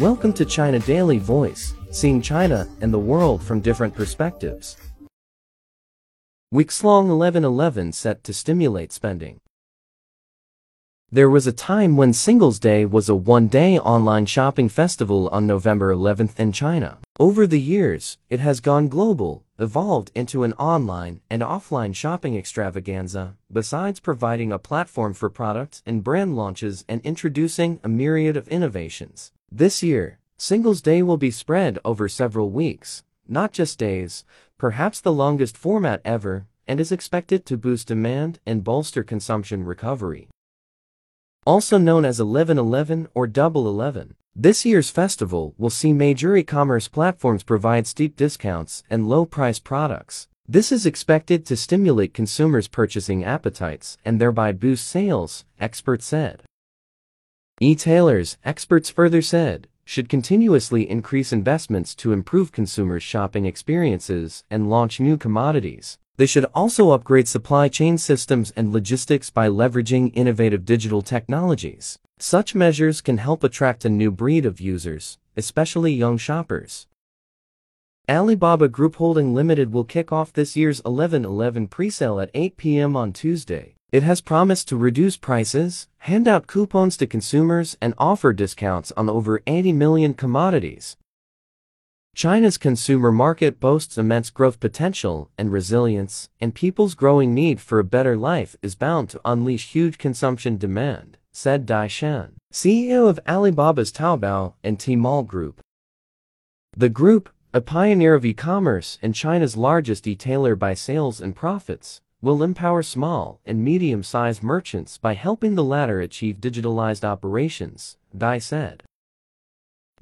Welcome to China Daily Voice, seeing China and the world from different perspectives. Weeks-long 11-11 set to stimulate spending. There was a time when Singles Day was a one-day online shopping festival on November 11th in China. Over the years, it has gone global, evolved into an online and offline shopping extravaganza, besides providing a platform for products and brand launches and introducing a myriad of innovations. This year, Singles Day will be spread over several weeks, not just days, perhaps the longest format ever, and is expected to boost demand and bolster consumption recovery also known as 1111 or Double 11. This year's festival will see major e-commerce platforms provide steep discounts and low-price products. This is expected to stimulate consumers' purchasing appetites and thereby boost sales, experts said. E-tailers, experts further said, should continuously increase investments to improve consumers' shopping experiences and launch new commodities. They should also upgrade supply chain systems and logistics by leveraging innovative digital technologies. Such measures can help attract a new breed of users, especially young shoppers. Alibaba Group Holding Limited will kick off this year's 11-11 presale at 8 p.m. on Tuesday. It has promised to reduce prices, hand out coupons to consumers, and offer discounts on over 80 million commodities. China's consumer market boasts immense growth potential and resilience, and people's growing need for a better life is bound to unleash huge consumption demand, said Dai Shan, CEO of Alibaba's Taobao and Tmall Group. The group, a pioneer of e-commerce and China's largest e-tailer by sales and profits, will empower small and medium-sized merchants by helping the latter achieve digitalized operations, Dai said.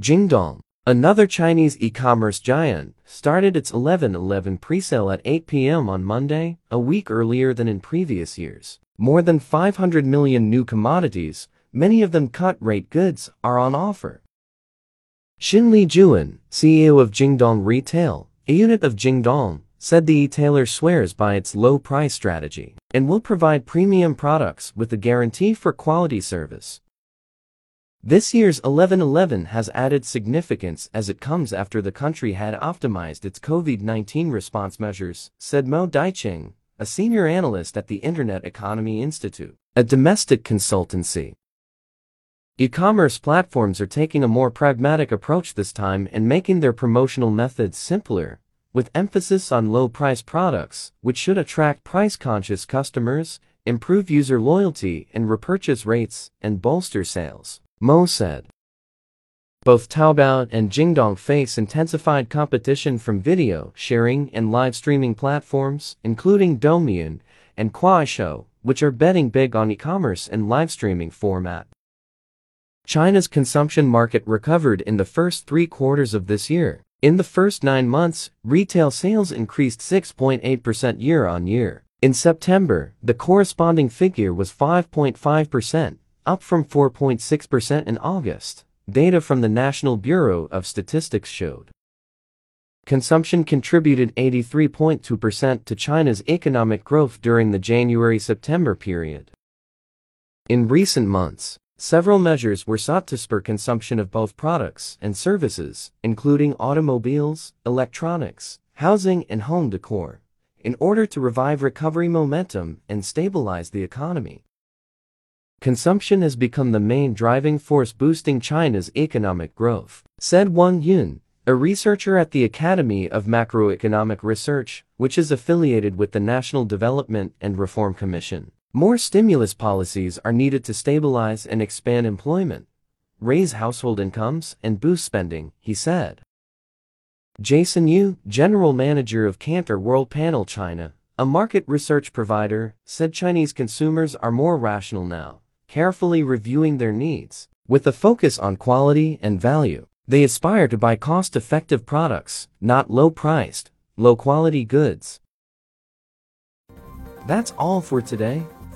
Jingdong, Another Chinese e-commerce giant started its 11-11 presale at 8 p.m. on Monday, a week earlier than in previous years. More than 500 million new commodities, many of them cut-rate goods, are on offer. Xin Lijuan, CEO of Jingdong Retail, a unit of Jingdong, said the e-tailer swears by its low price strategy and will provide premium products with a guarantee for quality service. This year's 11-11 has added significance as it comes after the country had optimized its COVID-19 response measures, said Mo Daiqing, a senior analyst at the Internet Economy Institute, a domestic consultancy. E-commerce platforms are taking a more pragmatic approach this time and making their promotional methods simpler, with emphasis on low-price products, which should attract price-conscious customers, improve user loyalty and repurchase rates, and bolster sales. Mo said. Both Taobao and Jingdong face intensified competition from video sharing and live streaming platforms, including Douyin and Kuaishou, which are betting big on e-commerce and live streaming format. China's consumption market recovered in the first three quarters of this year. In the first nine months, retail sales increased 6.8% year-on-year. In September, the corresponding figure was 5.5%, up from 4.6% in August, data from the National Bureau of Statistics showed. Consumption contributed 83.2% to China's economic growth during the January-September period. In recent months, several measures were sought to spur consumption of both products and services, including automobiles, electronics, housing and home decor, in order to revive recovery momentum and stabilize the economy. Consumption has become the main driving force boosting China's economic growth, said Wang Yun, a researcher at the Academy of Macroeconomic Research, which is affiliated with the National Development and Reform Commission. More stimulus policies are needed to stabilize and expand employment, raise household incomes, and boost spending, he said. Jason Yu, general manager of Kantar World Panel China, a market research provider, said Chinese consumers are more rational now carefully reviewing their needs. With a focus on quality and value, they aspire to buy cost-effective products, not low-priced, low-quality goods. That's all for today.